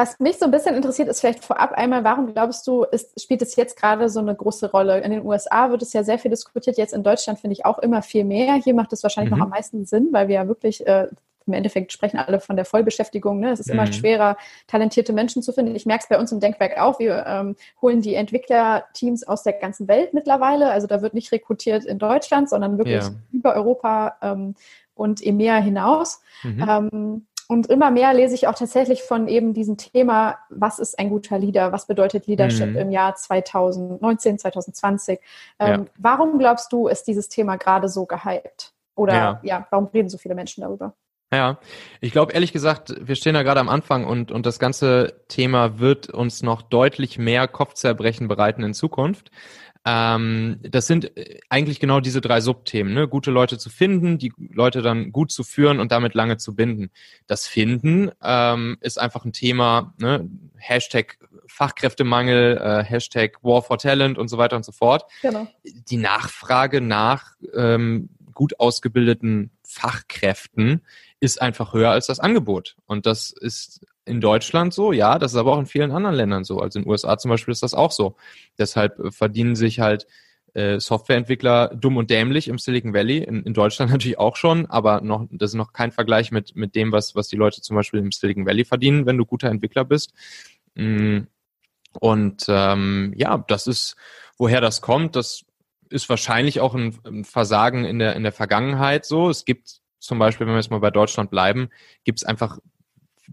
Was mich so ein bisschen interessiert, ist vielleicht vorab einmal, warum glaubst du, ist, spielt es jetzt gerade so eine große Rolle? In den USA wird es ja sehr viel diskutiert, jetzt in Deutschland finde ich auch immer viel mehr. Hier macht es wahrscheinlich mhm. noch am meisten Sinn, weil wir ja wirklich äh, im Endeffekt sprechen alle von der Vollbeschäftigung. Ne? Es ist mhm. immer schwerer, talentierte Menschen zu finden. Ich merke es bei uns im Denkwerk auch. Wir ähm, holen die Entwicklerteams aus der ganzen Welt mittlerweile. Also da wird nicht rekrutiert in Deutschland, sondern wirklich ja. über Europa ähm, und EMEA hinaus. Mhm. Ähm, und immer mehr lese ich auch tatsächlich von eben diesem Thema, was ist ein guter Leader, was bedeutet Leadership mhm. im Jahr 2019, 2020. Ähm, ja. Warum glaubst du, ist dieses Thema gerade so gehypt? Oder ja. ja, warum reden so viele Menschen darüber? Ja, ich glaube ehrlich gesagt, wir stehen da gerade am Anfang und, und das ganze Thema wird uns noch deutlich mehr Kopfzerbrechen bereiten in Zukunft. Ähm, das sind äh, eigentlich genau diese drei Subthemen, ne? gute Leute zu finden, die Leute dann gut zu führen und damit lange zu binden. Das Finden ähm, ist einfach ein Thema, ne? Hashtag Fachkräftemangel, äh, Hashtag War for Talent und so weiter und so fort. Genau. Die Nachfrage nach ähm, gut ausgebildeten Fachkräften ist einfach höher als das Angebot. Und das ist in Deutschland so, ja, das ist aber auch in vielen anderen Ländern so. Also in den USA zum Beispiel ist das auch so. Deshalb äh, verdienen sich halt äh, Softwareentwickler dumm und dämlich im Silicon Valley, in, in Deutschland natürlich auch schon, aber noch, das ist noch kein Vergleich mit, mit dem, was, was die Leute zum Beispiel im Silicon Valley verdienen, wenn du guter Entwickler bist. Mm, und ähm, ja, das ist, woher das kommt, das ist wahrscheinlich auch ein, ein Versagen in der, in der Vergangenheit so. Es gibt zum Beispiel, wenn wir jetzt mal bei Deutschland bleiben, gibt es einfach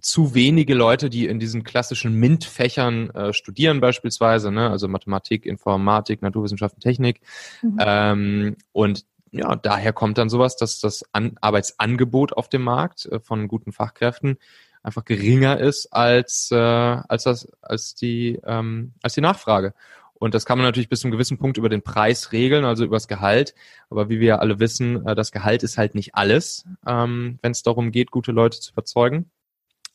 zu wenige Leute, die in diesen klassischen MINT-Fächern äh, studieren beispielsweise, ne? also Mathematik, Informatik, Naturwissenschaften, Technik. Mhm. Ähm, und ja, daher kommt dann sowas, dass das An Arbeitsangebot auf dem Markt äh, von guten Fachkräften einfach geringer ist als, äh, als, das, als, die, ähm, als die Nachfrage. Und das kann man natürlich bis zu einem gewissen Punkt über den Preis regeln, also über das Gehalt. Aber wie wir alle wissen, äh, das Gehalt ist halt nicht alles, ähm, wenn es darum geht, gute Leute zu überzeugen.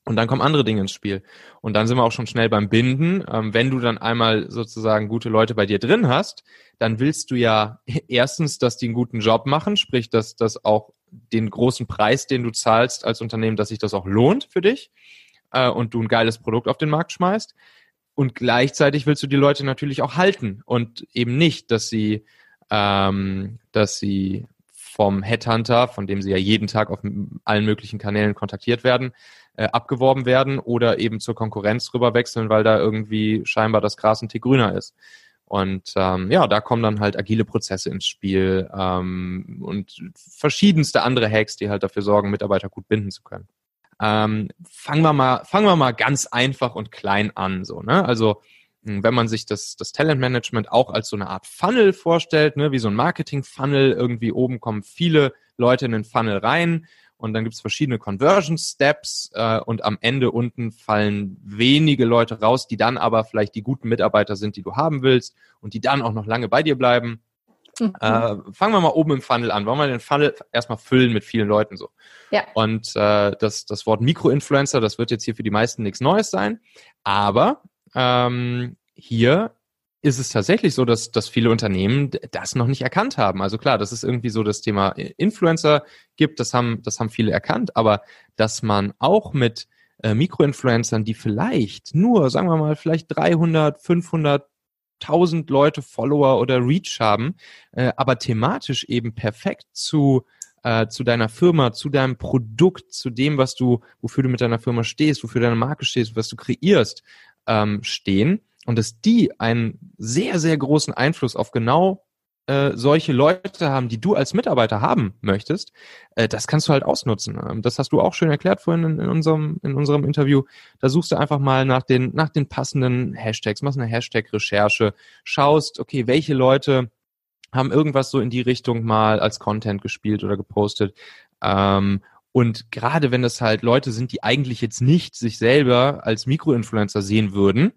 Und dann kommen andere Dinge ins Spiel. Und dann sind wir auch schon schnell beim Binden. Ähm, wenn du dann einmal sozusagen gute Leute bei dir drin hast, dann willst du ja erstens, dass die einen guten Job machen, sprich, dass das auch den großen Preis, den du zahlst als Unternehmen, dass sich das auch lohnt für dich äh, und du ein geiles Produkt auf den Markt schmeißt. Und gleichzeitig willst du die Leute natürlich auch halten und eben nicht, dass sie, ähm, dass sie vom Headhunter, von dem sie ja jeden Tag auf allen möglichen Kanälen kontaktiert werden, äh, abgeworben werden oder eben zur Konkurrenz rüber wechseln, weil da irgendwie scheinbar das Gras ein Tick grüner ist. Und ähm, ja, da kommen dann halt agile Prozesse ins Spiel ähm, und verschiedenste andere Hacks, die halt dafür sorgen, Mitarbeiter gut binden zu können. Ähm, fangen wir mal, fangen wir mal ganz einfach und klein an, so ne? Also wenn man sich das, das Talentmanagement auch als so eine Art Funnel vorstellt, ne, wie so ein Marketing-Funnel, irgendwie oben kommen viele Leute in den Funnel rein, und dann gibt es verschiedene Conversion Steps äh, und am Ende unten fallen wenige Leute raus, die dann aber vielleicht die guten Mitarbeiter sind, die du haben willst und die dann auch noch lange bei dir bleiben. Mhm. Äh, fangen wir mal oben im Funnel an. Wollen wir den Funnel erstmal füllen mit vielen Leuten so? Ja. Und äh, das, das Wort Mikroinfluencer, das wird jetzt hier für die meisten nichts Neues sein. Aber ähm, hier ist es tatsächlich so, dass, dass viele Unternehmen das noch nicht erkannt haben. Also klar, das ist irgendwie so das Thema Influencer gibt, das haben, das haben viele erkannt, aber dass man auch mit äh, Mikroinfluencern, die vielleicht nur, sagen wir mal, vielleicht 300, 500, 1000 Leute Follower oder Reach haben, äh, aber thematisch eben perfekt zu äh, zu deiner Firma, zu deinem Produkt, zu dem, was du, wofür du mit deiner Firma stehst, wofür deine Marke stehst, was du kreierst, ähm, stehen und dass die einen sehr, sehr großen Einfluss auf genau äh, solche Leute haben, die du als Mitarbeiter haben möchtest, äh, das kannst du halt ausnutzen. Ähm, das hast du auch schön erklärt vorhin in, in, unserem, in unserem Interview. Da suchst du einfach mal nach den, nach den passenden Hashtags, machst eine Hashtag-Recherche, schaust, okay, welche Leute haben irgendwas so in die Richtung mal als Content gespielt oder gepostet. Ähm, und gerade wenn das halt Leute sind, die eigentlich jetzt nicht sich selber als Mikroinfluencer sehen würden,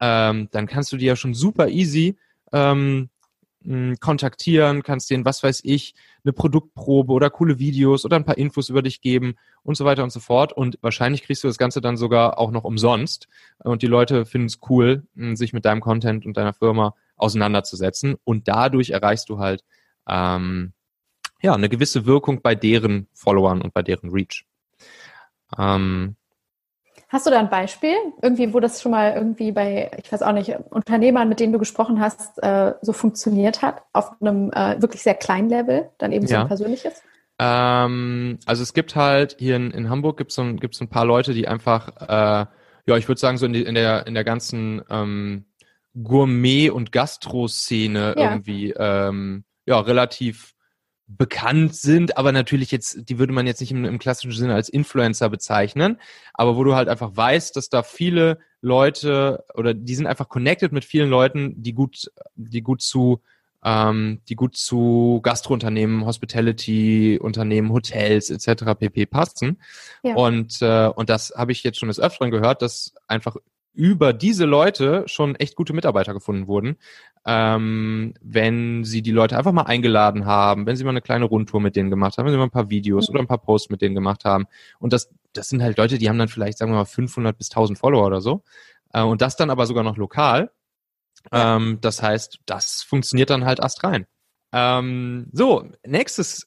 ähm, dann kannst du die ja schon super easy ähm, kontaktieren, kannst denen, was weiß ich, eine Produktprobe oder coole Videos oder ein paar Infos über dich geben und so weiter und so fort. Und wahrscheinlich kriegst du das Ganze dann sogar auch noch umsonst. Und die Leute finden es cool, sich mit deinem Content und deiner Firma auseinanderzusetzen. Und dadurch erreichst du halt ähm, ja eine gewisse Wirkung bei deren Followern und bei deren Reach. Ähm, Hast du da ein Beispiel, irgendwie, wo das schon mal irgendwie bei, ich weiß auch nicht, Unternehmern, mit denen du gesprochen hast, äh, so funktioniert hat, auf einem äh, wirklich sehr kleinen Level, dann eben so ja. ein persönliches? Ähm, also es gibt halt hier in, in Hamburg gibt es so, ein, gibt's ein paar Leute, die einfach, äh, ja, ich würde sagen, so in, die, in, der, in der ganzen ähm, Gourmet- und Gastro-Szene ja. irgendwie ähm, ja, relativ bekannt sind, aber natürlich jetzt, die würde man jetzt nicht im, im, klassischen Sinne als Influencer bezeichnen, aber wo du halt einfach weißt, dass da viele Leute oder die sind einfach connected mit vielen Leuten, die gut, die gut zu, ähm, die gut zu Gastrounternehmen, Hospitality-Unternehmen, Hotels etc. pp. passen. Ja. Und äh, und das habe ich jetzt schon des Öfteren gehört, dass einfach über diese Leute schon echt gute Mitarbeiter gefunden wurden, ähm, wenn sie die Leute einfach mal eingeladen haben, wenn sie mal eine kleine Rundtour mit denen gemacht haben, wenn sie mal ein paar Videos oder ein paar Posts mit denen gemacht haben. Und das, das sind halt Leute, die haben dann vielleicht, sagen wir mal, 500 bis 1000 Follower oder so. Äh, und das dann aber sogar noch lokal. Ähm, das heißt, das funktioniert dann halt erst rein. Ähm, so, nächstes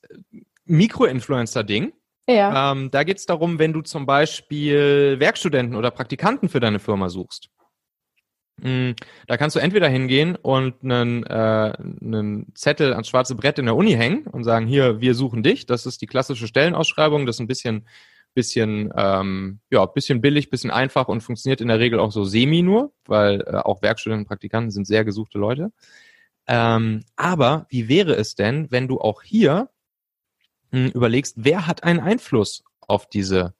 Mikro-Influencer-Ding. Ja. Ähm, da geht es darum, wenn du zum Beispiel Werkstudenten oder Praktikanten für deine Firma suchst. Mm, da kannst du entweder hingehen und einen, äh, einen Zettel ans schwarze Brett in der Uni hängen und sagen, hier, wir suchen dich. Das ist die klassische Stellenausschreibung. Das ist ein bisschen, bisschen, ähm, ja, bisschen billig, bisschen einfach und funktioniert in der Regel auch so semi nur, weil äh, auch Werkstudenten und Praktikanten sind sehr gesuchte Leute. Ähm, aber wie wäre es denn, wenn du auch hier hm, überlegst, wer hat einen Einfluss auf diese,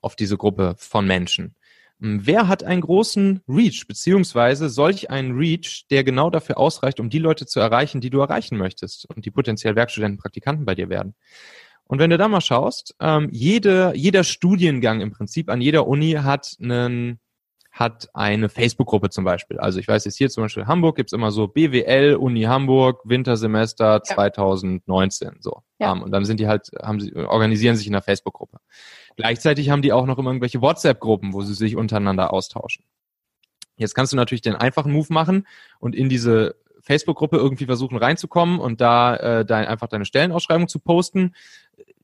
auf diese Gruppe von Menschen? Hm, wer hat einen großen Reach, beziehungsweise solch einen Reach, der genau dafür ausreicht, um die Leute zu erreichen, die du erreichen möchtest und die potenziell Werkstudenten, Praktikanten bei dir werden? Und wenn du da mal schaust, ähm, jede, jeder Studiengang im Prinzip an jeder Uni hat einen, hat eine Facebook-Gruppe zum Beispiel. Also ich weiß jetzt hier zum Beispiel Hamburg gibt's immer so BWL, Uni Hamburg, Wintersemester ja. 2019. So. Ja. Um, und dann sind die halt, haben sie, organisieren sich in einer Facebook-Gruppe. Gleichzeitig haben die auch noch immer irgendwelche WhatsApp-Gruppen, wo sie sich untereinander austauschen. Jetzt kannst du natürlich den einfachen Move machen und in diese Facebook-Gruppe irgendwie versuchen reinzukommen und da äh, dein, einfach deine Stellenausschreibung zu posten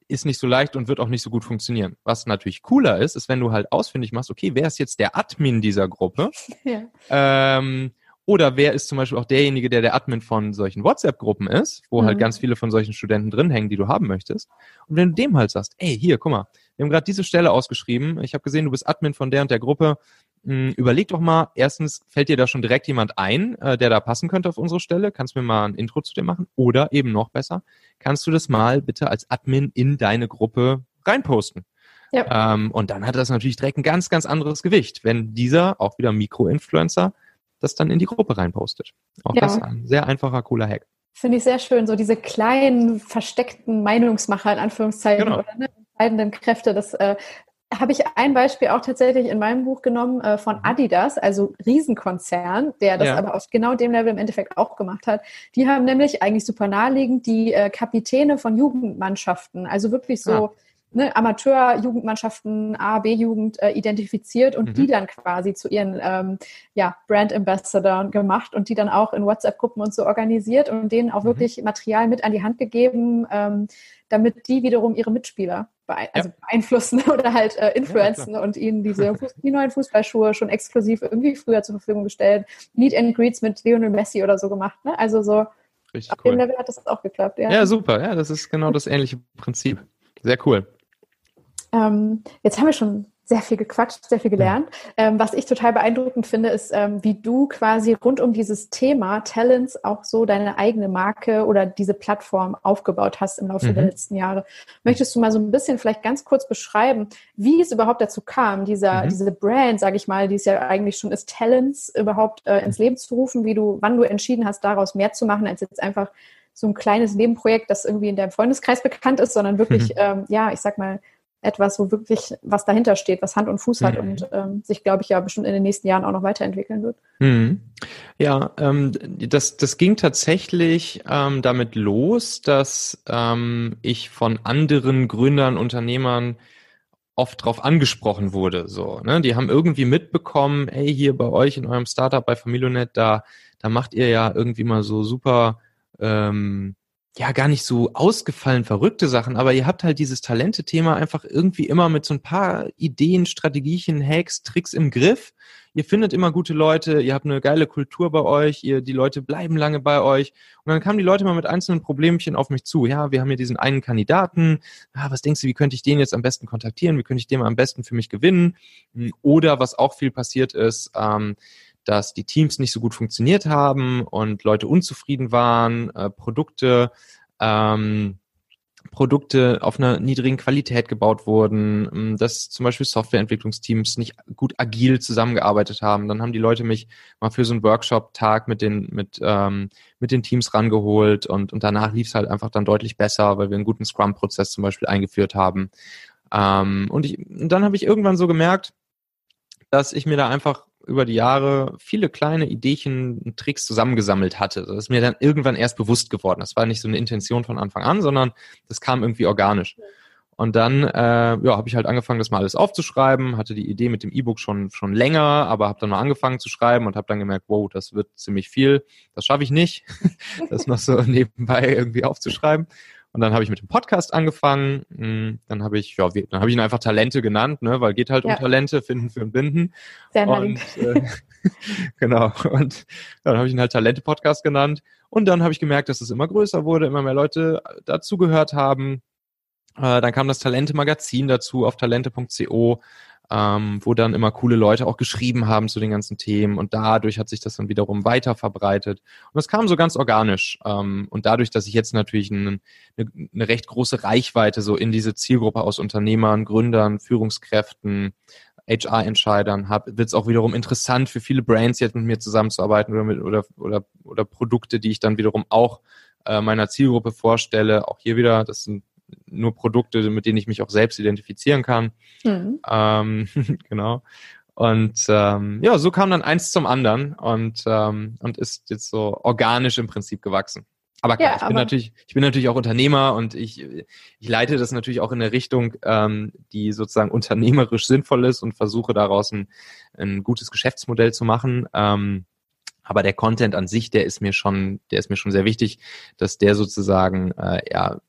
ist nicht so leicht und wird auch nicht so gut funktionieren. Was natürlich cooler ist, ist, wenn du halt ausfindig machst, okay, wer ist jetzt der Admin dieser Gruppe? Ja. Ähm, oder wer ist zum Beispiel auch derjenige, der der Admin von solchen WhatsApp-Gruppen ist, wo halt mhm. halt ganz viele von solchen Studenten drin hängen, die du haben möchtest. Und wenn du dem halt sagst, ey, hier, guck mal, wir haben gerade diese Stelle ausgeschrieben, ich habe gesehen, du bist Admin von der und der Gruppe, hm, überleg doch mal, erstens, fällt dir da schon direkt jemand ein, äh, der da passen könnte auf unsere Stelle? Kannst du mir mal ein Intro zu dem machen? Oder eben noch besser, kannst du das mal bitte als Admin in deine Gruppe reinposten? Ja. Ähm, und dann hat das natürlich direkt ein ganz, ganz anderes Gewicht, wenn dieser, auch wieder Mikro-Influencer, das dann in die Gruppe reinpostet. Auch ja. das ein sehr einfacher, cooler Hack. Finde ich sehr schön, so diese kleinen, versteckten Meinungsmacher in Anführungszeichen genau. oder ne, entscheidenden Kräfte, das äh, habe ich ein Beispiel auch tatsächlich in meinem Buch genommen äh, von mhm. Adidas, also Riesenkonzern, der das ja. aber auf genau dem Level im Endeffekt auch gemacht hat. Die haben nämlich eigentlich super naheliegend die äh, Kapitäne von Jugendmannschaften, also wirklich so ja. ne, Amateur-Jugendmannschaften, A, B-Jugend äh, identifiziert und mhm. die dann quasi zu ihren ähm, ja, Brand Ambassador gemacht und die dann auch in WhatsApp-Gruppen und so organisiert und denen auch mhm. wirklich Material mit an die Hand gegeben, ähm, damit die wiederum ihre Mitspieler beein also ja. beeinflussen oder halt äh, influenzen ja, und ihnen diese Fuß die neuen Fußballschuhe schon exklusiv irgendwie früher zur Verfügung gestellt. Meet and Greets mit Lionel Messi oder so gemacht. Ne? Also so Richtig auf cool. dem Level hat das auch geklappt. Ja. ja, super. Ja, das ist genau das ähnliche Prinzip. Sehr cool. Ähm, jetzt haben wir schon sehr viel gequatscht, sehr viel gelernt. Ja. Ähm, was ich total beeindruckend finde, ist, ähm, wie du quasi rund um dieses Thema Talents auch so deine eigene Marke oder diese Plattform aufgebaut hast im Laufe mhm. der letzten Jahre. Möchtest du mal so ein bisschen vielleicht ganz kurz beschreiben, wie es überhaupt dazu kam, dieser, mhm. diese Brand, sage ich mal, die es ja eigentlich schon ist, Talents überhaupt äh, ins Leben zu rufen, wie du, wann du entschieden hast, daraus mehr zu machen, als jetzt einfach so ein kleines Nebenprojekt, das irgendwie in deinem Freundeskreis bekannt ist, sondern wirklich, mhm. ähm, ja, ich sag mal, etwas, wo wirklich was dahinter steht, was Hand und Fuß hat mhm. und ähm, sich, glaube ich, ja bestimmt in den nächsten Jahren auch noch weiterentwickeln wird. Mhm. Ja, ähm, das, das ging tatsächlich ähm, damit los, dass ähm, ich von anderen Gründern, Unternehmern oft darauf angesprochen wurde. So, ne? Die haben irgendwie mitbekommen, hey, hier bei euch in eurem Startup bei Familionet, da, da macht ihr ja irgendwie mal so super ähm, ja gar nicht so ausgefallen verrückte Sachen, aber ihr habt halt dieses Talente-Thema einfach irgendwie immer mit so ein paar Ideen, Strategien, Hacks, Tricks im Griff. Ihr findet immer gute Leute, ihr habt eine geile Kultur bei euch, ihr, die Leute bleiben lange bei euch. Und dann kamen die Leute mal mit einzelnen Problemchen auf mich zu. Ja, wir haben hier diesen einen Kandidaten. Ah, was denkst du, wie könnte ich den jetzt am besten kontaktieren? Wie könnte ich den am besten für mich gewinnen? Oder was auch viel passiert ist, ähm, dass die Teams nicht so gut funktioniert haben und Leute unzufrieden waren, äh, Produkte, ähm, Produkte auf einer niedrigen Qualität gebaut wurden, ähm, dass zum Beispiel Softwareentwicklungsteams nicht gut agil zusammengearbeitet haben. Dann haben die Leute mich mal für so einen Workshop-Tag mit den, mit, ähm, mit den Teams rangeholt und, und danach lief es halt einfach dann deutlich besser, weil wir einen guten Scrum-Prozess zum Beispiel eingeführt haben. Ähm, und, ich, und dann habe ich irgendwann so gemerkt, dass ich mir da einfach über die Jahre viele kleine Ideen, Tricks zusammengesammelt hatte. Das ist mir dann irgendwann erst bewusst geworden. Das war nicht so eine Intention von Anfang an, sondern das kam irgendwie organisch. Und dann äh, ja, habe ich halt angefangen, das mal alles aufzuschreiben, hatte die Idee mit dem E-Book schon schon länger, aber habe dann mal angefangen zu schreiben und habe dann gemerkt, wow, das wird ziemlich viel. Das schaffe ich nicht, das noch so nebenbei irgendwie aufzuschreiben. Und dann habe ich mit dem Podcast angefangen. Hm, dann habe ich, ja, dann habe ich ihn einfach Talente genannt, ne, weil geht halt ja. um Talente, finden, für und binden. Sehr und, äh, genau. Und dann habe ich ihn halt Talente-Podcast genannt. Und dann habe ich gemerkt, dass es immer größer wurde, immer mehr Leute dazugehört haben. Äh, dann kam das Talente-Magazin dazu auf talente.co ähm, wo dann immer coole Leute auch geschrieben haben zu den ganzen Themen und dadurch hat sich das dann wiederum weiter verbreitet. Und das kam so ganz organisch. Ähm, und dadurch, dass ich jetzt natürlich eine, eine recht große Reichweite so in diese Zielgruppe aus Unternehmern, Gründern, Führungskräften, HR-Entscheidern habe, wird es auch wiederum interessant für viele Brands jetzt mit mir zusammenzuarbeiten oder, mit, oder, oder, oder Produkte, die ich dann wiederum auch äh, meiner Zielgruppe vorstelle. Auch hier wieder, das sind nur Produkte, mit denen ich mich auch selbst identifizieren kann. Mhm. Ähm, genau. Und ähm, ja, so kam dann eins zum anderen und, ähm, und ist jetzt so organisch im Prinzip gewachsen. Aber klar, ja, ich bin natürlich, ich bin natürlich auch Unternehmer und ich, ich leite das natürlich auch in eine Richtung, ähm, die sozusagen unternehmerisch sinnvoll ist und versuche daraus ein, ein gutes Geschäftsmodell zu machen. Ähm, aber der Content an sich, der ist mir schon, der ist mir schon sehr wichtig, dass der sozusagen äh, ja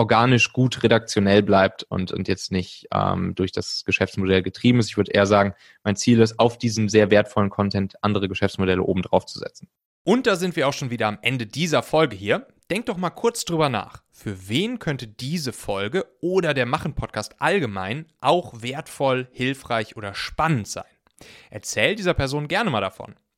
organisch gut redaktionell bleibt und, und jetzt nicht ähm, durch das Geschäftsmodell getrieben ist. Ich würde eher sagen, mein Ziel ist, auf diesem sehr wertvollen Content andere Geschäftsmodelle oben drauf zu setzen. Und da sind wir auch schon wieder am Ende dieser Folge hier. Denk doch mal kurz drüber nach. Für wen könnte diese Folge oder der Machen-Podcast allgemein auch wertvoll, hilfreich oder spannend sein? Erzähl dieser Person gerne mal davon.